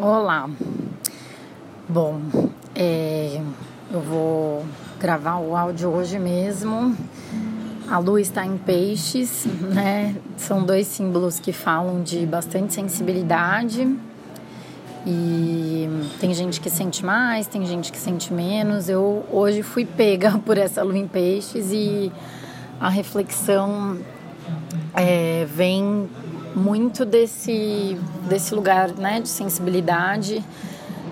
Olá. Bom, é, eu vou gravar o áudio hoje mesmo. A lua está em peixes, né? São dois símbolos que falam de bastante sensibilidade. E tem gente que sente mais, tem gente que sente menos. Eu hoje fui pega por essa lua em peixes e a reflexão é, vem muito desse, desse lugar né, de sensibilidade,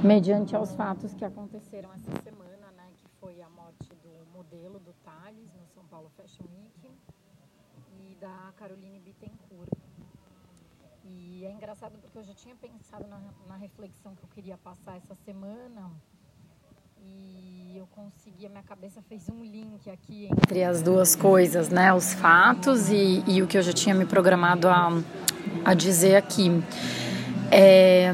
mediante aos fatos que aconteceram essa semana, né, que foi a morte do modelo do Thales no São Paulo Fashion Week e da Caroline Bittencourt. E é engraçado porque eu já tinha pensado na, na reflexão que eu queria passar essa semana e eu consegui, a minha cabeça fez um link aqui entre as duas coisas, né? Os fatos e, e o que eu já tinha me programado a, a dizer aqui. É,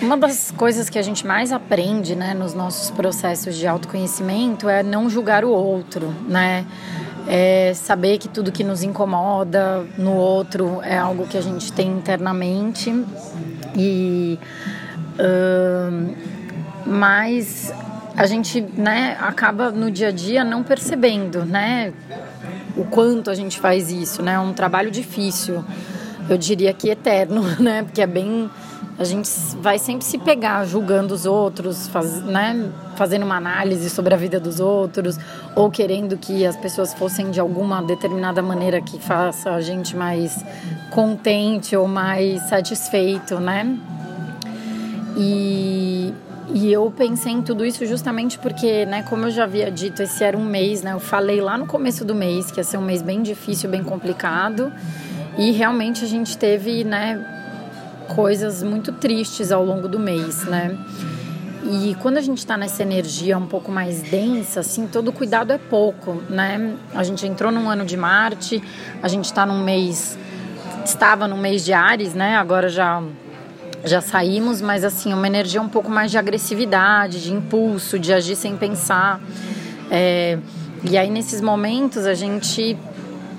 uma das coisas que a gente mais aprende né, nos nossos processos de autoconhecimento é não julgar o outro, né? É saber que tudo que nos incomoda no outro é algo que a gente tem internamente e uh, mas a gente né, acaba no dia a dia não percebendo né, o quanto a gente faz isso, né? É um trabalho difícil eu diria que eterno, né? Porque é bem. A gente vai sempre se pegar julgando os outros, faz, né? fazendo uma análise sobre a vida dos outros, ou querendo que as pessoas fossem de alguma determinada maneira que faça a gente mais contente ou mais satisfeito, né? E, e eu pensei em tudo isso justamente porque, né, como eu já havia dito, esse era um mês, né? Eu falei lá no começo do mês que ia ser um mês bem difícil, bem complicado. E realmente a gente teve, né, coisas muito tristes ao longo do mês, né? E quando a gente está nessa energia um pouco mais densa, assim, todo cuidado é pouco, né? A gente entrou num ano de Marte, a gente está num mês, estava num mês de Ares, né? Agora já já saímos, mas assim, uma energia um pouco mais de agressividade, de impulso, de agir sem pensar. É, e aí nesses momentos a gente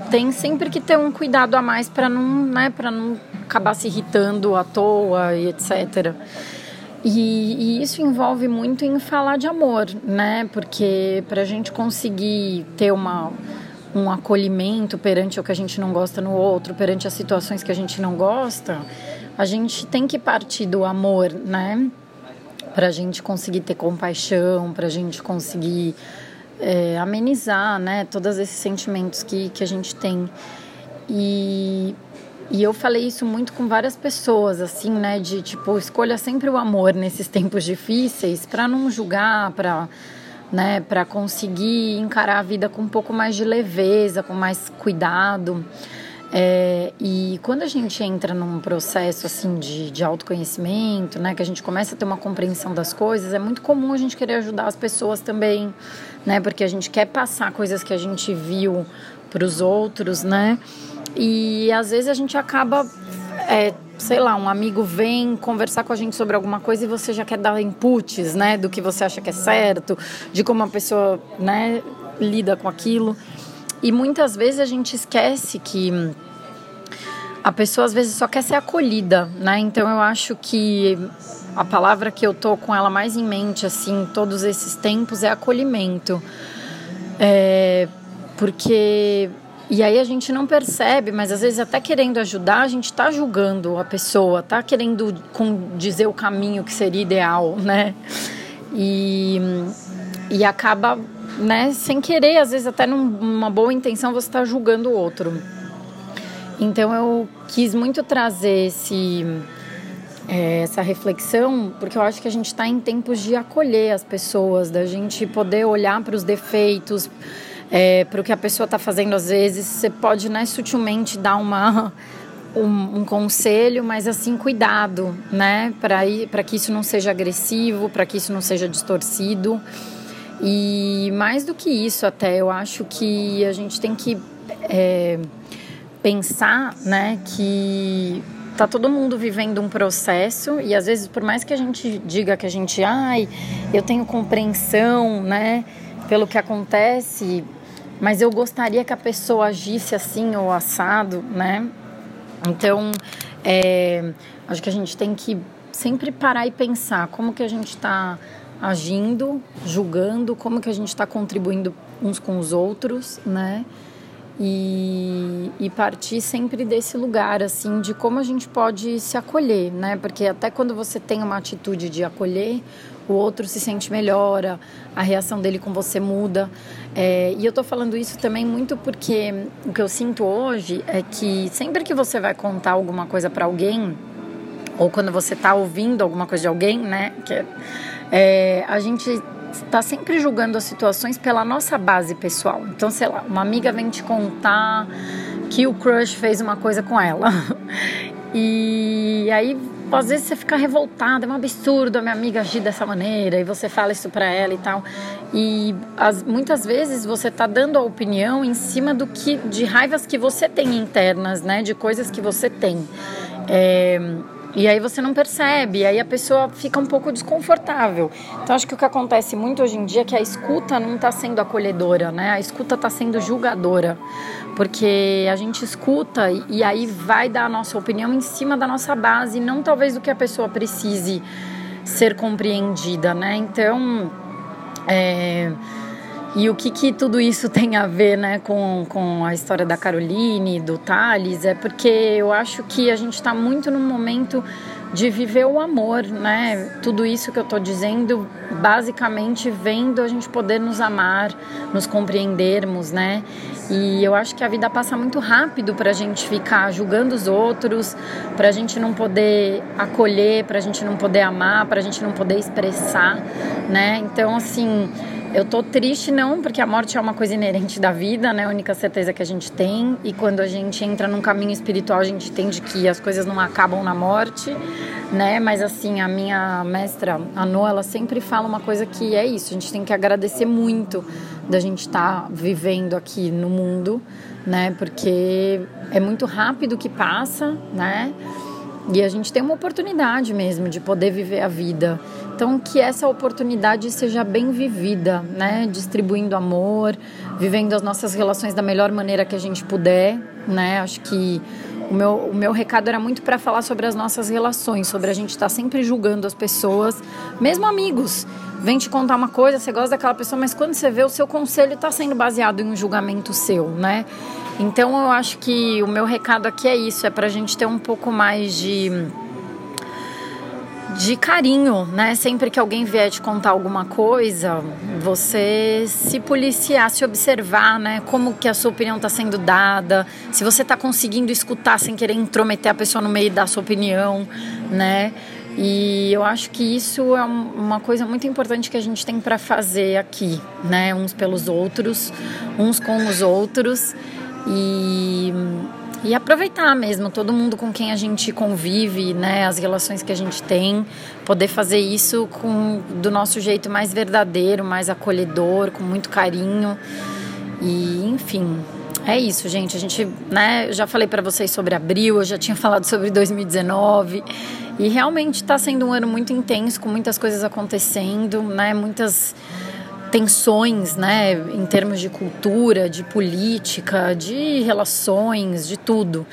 tem sempre que ter um cuidado a mais para não, né, para não acabar se irritando à toa e etc. E, e, isso envolve muito em falar de amor, né? Porque para a gente conseguir ter uma, um acolhimento perante o que a gente não gosta no outro, perante as situações que a gente não gosta, a gente tem que partir do amor, né? Para a gente conseguir ter compaixão, para a gente conseguir é, amenizar, né, todos esses sentimentos que, que a gente tem. E, e eu falei isso muito com várias pessoas, assim, né, de tipo, escolha sempre o amor nesses tempos difíceis para não julgar, para né, para conseguir encarar a vida com um pouco mais de leveza, com mais cuidado. É, e quando a gente entra num processo assim de, de autoconhecimento, né, que a gente começa a ter uma compreensão das coisas, é muito comum a gente querer ajudar as pessoas também, né, porque a gente quer passar coisas que a gente viu para os outros, né, e às vezes a gente acaba, é, sei lá, um amigo vem conversar com a gente sobre alguma coisa e você já quer dar inputs, né, do que você acha que é certo, de como a pessoa, né, lida com aquilo. E muitas vezes a gente esquece que a pessoa às vezes só quer ser acolhida, né? Então eu acho que a palavra que eu tô com ela mais em mente assim todos esses tempos é acolhimento, é, porque e aí a gente não percebe, mas às vezes até querendo ajudar a gente está julgando a pessoa, tá querendo dizer o caminho que seria ideal, né? E e acaba né, sem querer, às vezes até numa boa intenção, você está julgando o outro. Então eu quis muito trazer esse, é, essa reflexão, porque eu acho que a gente está em tempos de acolher as pessoas, da gente poder olhar para os defeitos, é, para o que a pessoa está fazendo às vezes. Você pode, né, sutilmente dar uma um, um, conselho, mas assim, cuidado, né? Para que isso não seja agressivo, para que isso não seja distorcido. E mais do que isso, até eu acho que a gente tem que é, pensar, né, que tá todo mundo vivendo um processo e às vezes por mais que a gente diga que a gente, ai, eu tenho compreensão, né, pelo que acontece, mas eu gostaria que a pessoa agisse assim ou assado, né? Então, é, acho que a gente tem que sempre parar e pensar como que a gente está agindo, julgando, como que a gente está contribuindo uns com os outros, né? E, e, partir sempre desse lugar, assim, de como a gente pode se acolher, né? Porque até quando você tem uma atitude de acolher, o outro se sente melhor, a reação dele com você muda. É, e eu tô falando isso também muito porque o que eu sinto hoje é que sempre que você vai contar alguma coisa para alguém, ou quando você tá ouvindo alguma coisa de alguém, né? Que, é, a gente está sempre julgando as situações pela nossa base pessoal. Então, sei lá, uma amiga vem te contar que o crush fez uma coisa com ela. E aí, às vezes você fica revoltada, é um absurdo a minha amiga agir dessa maneira, e você fala isso para ela e tal. E as, muitas vezes você tá dando a opinião em cima do que de raivas que você tem internas, né, de coisas que você tem. É, e aí você não percebe, e aí a pessoa fica um pouco desconfortável. Então acho que o que acontece muito hoje em dia é que a escuta não está sendo acolhedora, né? A escuta está sendo julgadora. Porque a gente escuta e aí vai dar a nossa opinião em cima da nossa base, não talvez do que a pessoa precise ser compreendida, né? Então, é e o que, que tudo isso tem a ver né, com, com a história da Caroline, do Thales, é porque eu acho que a gente está muito no momento de viver o amor, né? Tudo isso que eu estou dizendo, basicamente vendo a gente poder nos amar, nos compreendermos, né? E eu acho que a vida passa muito rápido para a gente ficar julgando os outros, para a gente não poder acolher, para a gente não poder amar, para a gente não poder expressar, né? Então, assim eu tô triste não, porque a morte é uma coisa inerente da vida, né? A única certeza que a gente tem. E quando a gente entra num caminho espiritual, a gente entende que as coisas não acabam na morte, né? Mas assim, a minha mestra, a Noa, ela sempre fala uma coisa que é isso. A gente tem que agradecer muito da gente estar tá vivendo aqui no mundo, né? Porque é muito rápido que passa, né? E a gente tem uma oportunidade mesmo de poder viver a vida. Então, que essa oportunidade seja bem vivida, né? Distribuindo amor, vivendo as nossas relações da melhor maneira que a gente puder, né? Acho que o meu, o meu recado era muito para falar sobre as nossas relações, sobre a gente estar tá sempre julgando as pessoas, mesmo amigos. Vem te contar uma coisa, você gosta daquela pessoa, mas quando você vê, o seu conselho está sendo baseado em um julgamento seu, né? Então eu acho que o meu recado aqui é isso, é para a gente ter um pouco mais de de carinho, né? Sempre que alguém vier te contar alguma coisa, você se policiar, se observar, né? Como que a sua opinião está sendo dada, se você está conseguindo escutar sem querer intrometer a pessoa no meio da sua opinião, né? E eu acho que isso é uma coisa muito importante que a gente tem para fazer aqui, né? Uns pelos outros, uns com os outros e, e aproveitar mesmo todo mundo com quem a gente convive, né, as relações que a gente tem, poder fazer isso com do nosso jeito mais verdadeiro, mais acolhedor, com muito carinho. E, enfim, é isso, gente. A gente, né, eu já falei para vocês sobre abril, eu já tinha falado sobre 2019. E realmente está sendo um ano muito intenso, com muitas coisas acontecendo, né? Muitas tensões, né, em termos de cultura, de política, de relações, de tudo.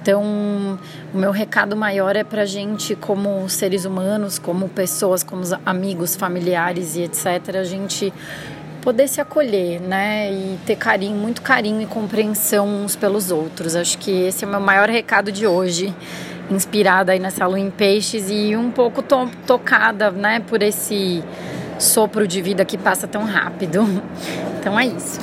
Então, o meu recado maior é para a gente, como seres humanos, como pessoas, como amigos, familiares e etc., a gente poder se acolher, né, e ter carinho, muito carinho e compreensão uns pelos outros. Acho que esse é o meu maior recado de hoje, inspirada aí nessa lua em peixes e um pouco to tocada, né, por esse sopro de vida que passa tão rápido. Então é isso.